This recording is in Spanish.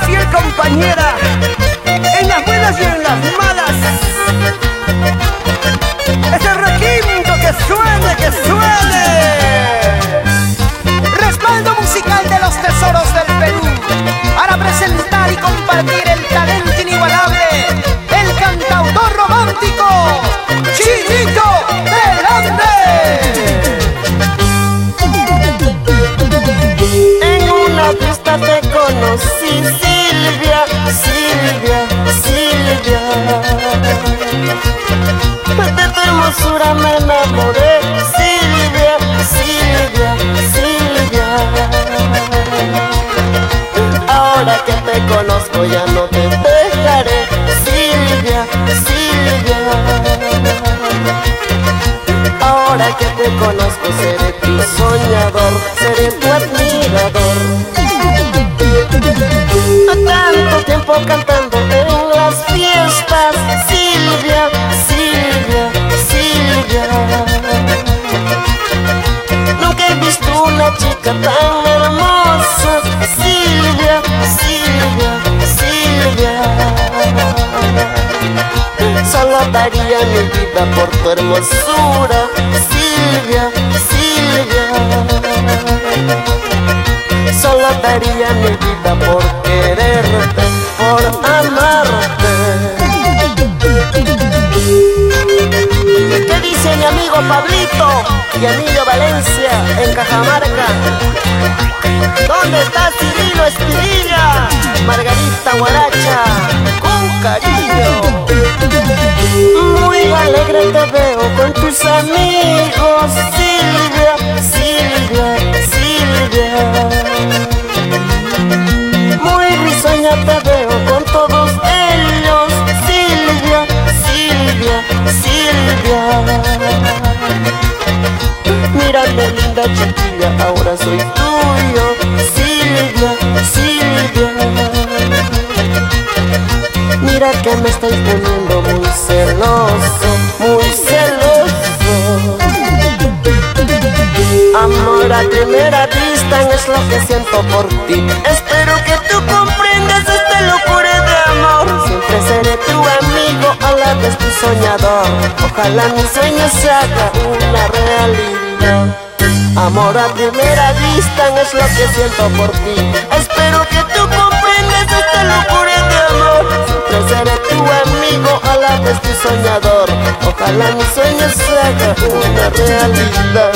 fiel compañera, en las buenas y en las malas. Ese requinto que suene, que suene. Respaldo musical de los tesoros del Perú, para presentar y compartir el talento inigualable del cantautor romántico, Chinito Delante. En una pista de conocí, Silvia, Silvia, Silvia. De tu hermosura me enamoré, Silvia, cantando en las fiestas, Silvia, Silvia, Silvia. Nunca he visto una chica tan hermosa, Silvia, Silvia, Silvia. Solo daría mi vida por tu hermosura, Silvia, Silvia. Solo daría mi vida por quererte, Pablito y Emilio Valencia en Cajamarca? ¿Dónde está Cirilo Espinilla? Margarita Guaracha, con cariño. Muy alegre te veo con tus amigos, Silvia, Silvia, Silvia. Muy risueña te veo con todos Linda chiquilla, ahora soy tuyo, Silvia, Silvia. Mira que me estoy poniendo muy celoso, muy celoso. Amor a primera vista es lo que siento por ti. Espero que tú comprendas esta locura de amor. Siempre seré tu amigo, a la vez tu soñador. Ojalá mi sueño se haga una realidad. Amor a primera vista es lo que siento por ti. Espero que tú comprendas esta locura de amor. Siempre seré tu amigo, a la vez tu soñador. Ojalá mi sueño se haga una realidad.